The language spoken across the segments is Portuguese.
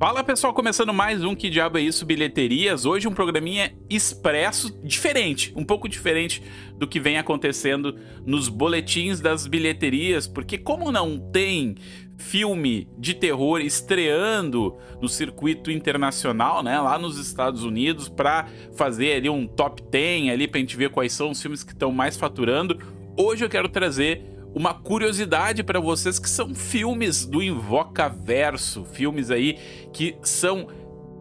Fala pessoal, começando mais um Que Diabo é Isso Bilheterias. Hoje um programinha expresso, diferente, um pouco diferente do que vem acontecendo nos boletins das bilheterias, porque como não tem filme de terror estreando no circuito internacional, né, lá nos Estados Unidos, para fazer ali um top 10 ali pra gente ver quais são os filmes que estão mais faturando, hoje eu quero trazer uma curiosidade para vocês que são filmes do Invocaverso, filmes aí que são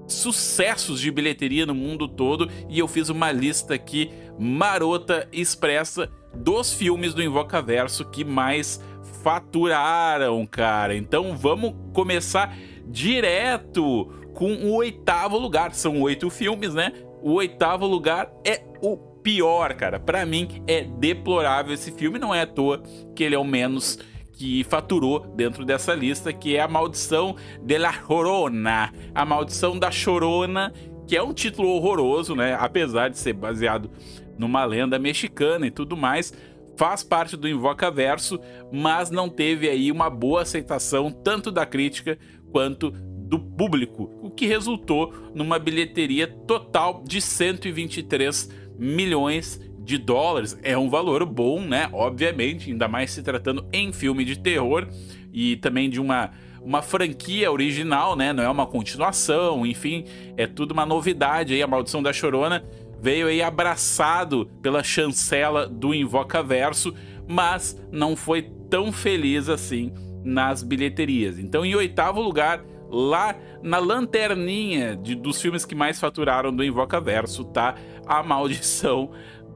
sucessos de bilheteria no mundo todo e eu fiz uma lista aqui marota expressa dos filmes do Invocaverso que mais faturaram, cara. Então vamos começar direto com o oitavo lugar. São oito filmes, né? O oitavo lugar é o pior, cara. Para mim é deplorável esse filme, não é à toa que ele é o menos que faturou dentro dessa lista, que é A Maldição de la Chorona. A Maldição da Chorona, que é um título horroroso, né? Apesar de ser baseado numa lenda mexicana e tudo mais, faz parte do Invocaverso, mas não teve aí uma boa aceitação tanto da crítica quanto do público, o que resultou numa bilheteria total de 123 milhões de dólares. É um valor bom, né? Obviamente, ainda mais se tratando em filme de terror e também de uma uma franquia original, né? Não é uma continuação, enfim, é tudo uma novidade aí. A Maldição da Chorona veio aí abraçado pela chancela do Invocaverso, mas não foi tão feliz assim nas bilheterias. Então, em oitavo lugar, lá na lanterninha de, dos filmes que mais faturaram do Invocaverso, tá? A Maldição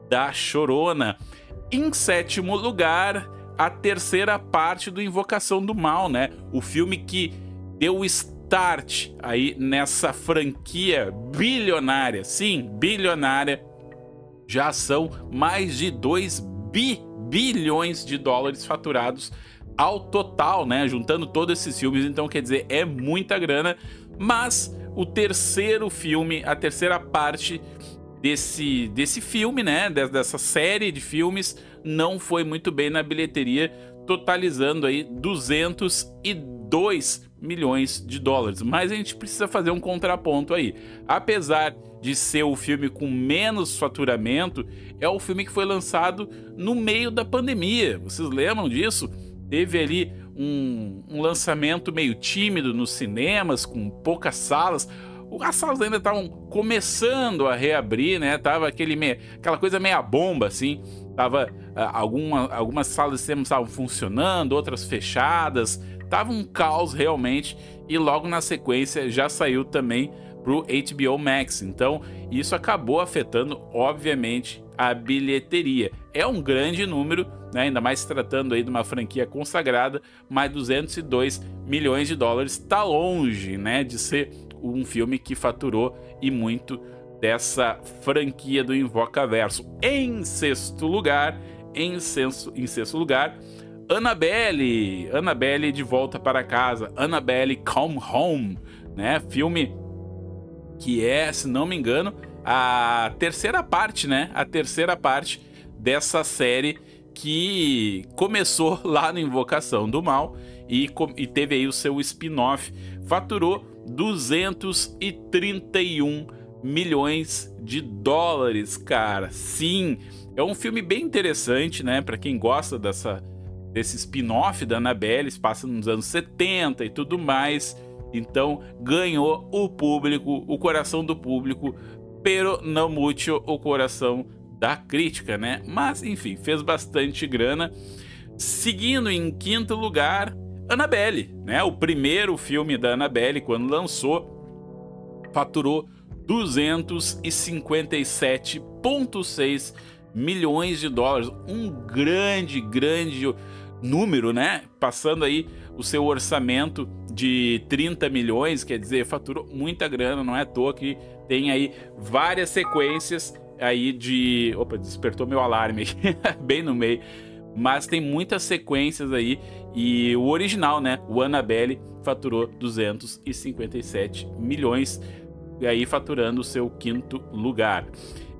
da Chorona. Em sétimo lugar, a terceira parte do Invocação do Mal, né? O filme que deu start aí nessa franquia bilionária. Sim, bilionária. Já são mais de 2 bi bilhões de dólares faturados ao total, né? Juntando todos esses filmes, então quer dizer, é muita grana. Mas o terceiro filme, a terceira parte desse, desse filme, né? Dessa série de filmes, não foi muito bem na bilheteria, totalizando aí 202 milhões de dólares. Mas a gente precisa fazer um contraponto aí. Apesar de ser o filme com menos faturamento, é o filme que foi lançado no meio da pandemia. Vocês lembram disso? Teve ali um, um lançamento meio tímido nos cinemas, com poucas salas as salas ainda estavam começando a reabrir, né? Tava aquele meia, aquela coisa meia bomba, assim. Tava ah, alguma, algumas salas de cinema estavam funcionando, outras fechadas. Tava um caos realmente. E logo na sequência já saiu também pro HBO Max. Então isso acabou afetando, obviamente, a bilheteria. É um grande número, né? ainda mais tratando aí de uma franquia consagrada, mas 202 milhões de dólares está longe né, de ser um filme que faturou e muito dessa franquia do Invocaverso. Em sexto lugar, em, senso, em sexto lugar, Annabelle, Annabelle de volta para casa, Annabelle Come Home, né? Filme que é, se não me engano, a terceira parte, né? A terceira parte dessa série que começou lá no Invocação do Mal e, e teve aí o seu spin-off. Faturou 231 milhões de dólares, cara. Sim, é um filme bem interessante, né? Para quem gosta dessa desse spin-off da Annabelle, passa nos anos 70 e tudo mais. Então, ganhou o público, o coração do público, pero não muito o coração da crítica, né? Mas, enfim, fez bastante grana. Seguindo em quinto lugar, Annabelle, né? O primeiro filme da Annabelle, quando lançou, faturou 257,6 milhões de dólares. Um grande, grande número, né? Passando aí o seu orçamento de 30 milhões, quer dizer, faturou muita grana, não é à toa que tem aí várias sequências aí de. Opa, despertou meu alarme bem no meio mas tem muitas sequências aí e o original, né, o Annabelle faturou 257 milhões e aí faturando o seu quinto lugar.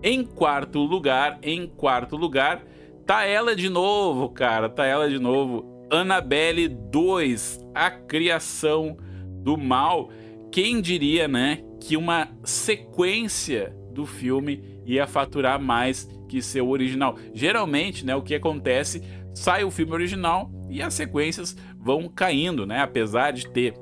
Em quarto lugar, em quarto lugar, tá ela de novo, cara, tá ela de novo, Annabelle 2, a criação do mal, quem diria, né, que uma sequência do filme ia faturar mais que seu original. Geralmente, né, o que acontece, sai o filme original e as sequências vão caindo, né? Apesar de ter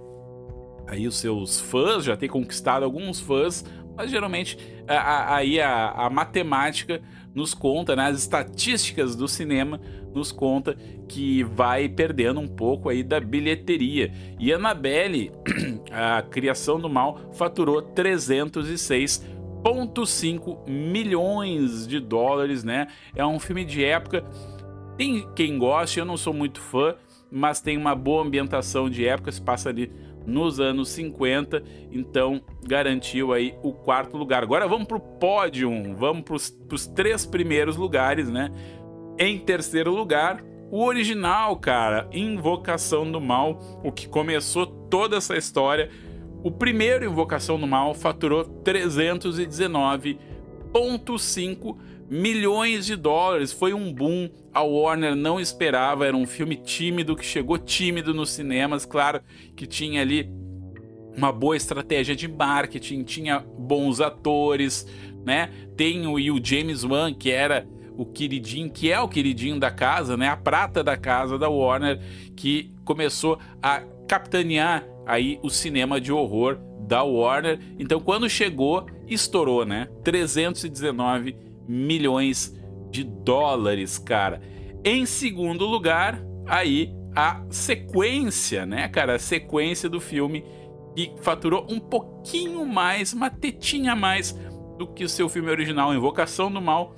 aí os seus fãs, já ter conquistado alguns fãs, mas geralmente aí a, a, matemática nos conta, né, as estatísticas do cinema nos conta que vai perdendo um pouco aí da bilheteria. E Annabelle, a criação do mal, faturou 306,5 milhões de dólares, né? É um filme de época. Tem quem goste, eu não sou muito fã, mas tem uma boa ambientação de época, se passa ali nos anos 50, então garantiu aí o quarto lugar. Agora vamos pro pódio, vamos pros, pros três primeiros lugares, né? Em terceiro lugar, o original, cara, Invocação do Mal, o que começou toda essa história. O primeiro Invocação do Mal faturou 319,5 milhões de dólares. Foi um boom. A Warner não esperava. Era um filme tímido que chegou tímido nos cinemas. Claro que tinha ali uma boa estratégia de marketing, tinha bons atores, né? Tem o, o James Wan, que era o queridinho, que é o queridinho da casa, né? A prata da casa da Warner, que começou a capitanear aí o cinema de horror da Warner. Então, quando chegou, estourou, né? 319 milhões de dólares, cara. Em segundo lugar, aí a sequência, né, cara? A sequência do filme que faturou um pouquinho mais, uma tetinha mais do que o seu filme original, Invocação do Mal,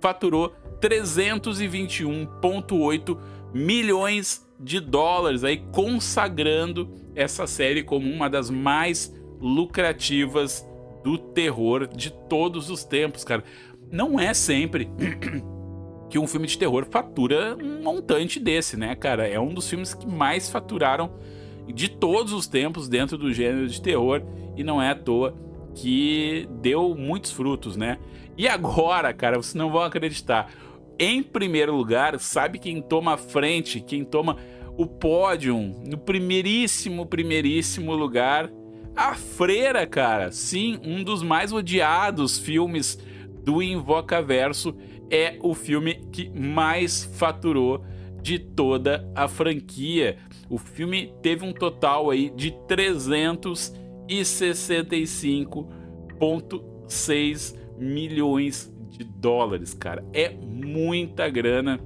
faturou 321,8 milhões de dólares, aí consagrando essa série como uma das mais lucrativas do terror de todos os tempos, cara não é sempre que um filme de terror fatura um montante desse, né, cara? É um dos filmes que mais faturaram de todos os tempos dentro do gênero de terror e não é à toa que deu muitos frutos, né? E agora, cara, vocês não vão acreditar. Em primeiro lugar, sabe quem toma a frente, quem toma o pódio no primeiríssimo, primeiríssimo lugar? A Freira, cara. Sim, um dos mais odiados filmes do Invocaverso é o filme que mais faturou de toda a franquia. O filme teve um total aí de 365,6 milhões de dólares, cara. É muita grana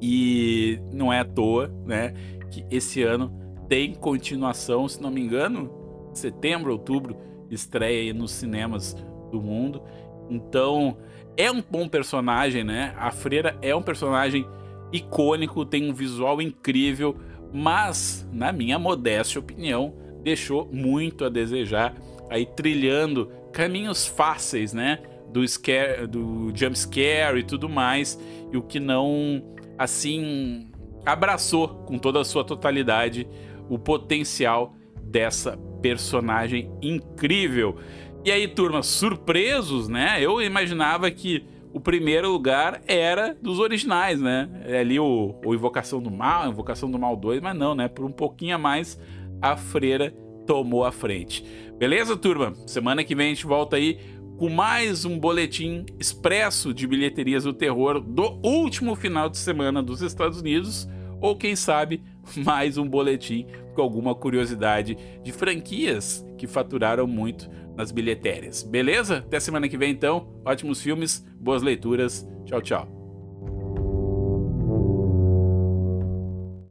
e não é à toa, né, que esse ano tem continuação, se não me engano, setembro, outubro, estreia aí nos cinemas do mundo. Então, é um bom personagem, né? A Freira é um personagem icônico, tem um visual incrível, mas, na minha modesta opinião, deixou muito a desejar, aí trilhando caminhos fáceis, né? Do, scare, do jump scare e tudo mais, e o que não, assim, abraçou com toda a sua totalidade o potencial dessa personagem incrível. E aí, turma, surpresos, né? Eu imaginava que o primeiro lugar era dos originais, né? É ali o, o Invocação do Mal, Invocação do Mal 2, mas não, né? Por um pouquinho a mais, a freira tomou a frente. Beleza, turma? Semana que vem a gente volta aí com mais um boletim expresso de bilheterias do terror do último final de semana dos Estados Unidos, ou quem sabe mais um boletim com alguma curiosidade de franquias que faturaram muito nas bilhetérias. Beleza? Até semana que vem então. Ótimos filmes, boas leituras. Tchau, tchau.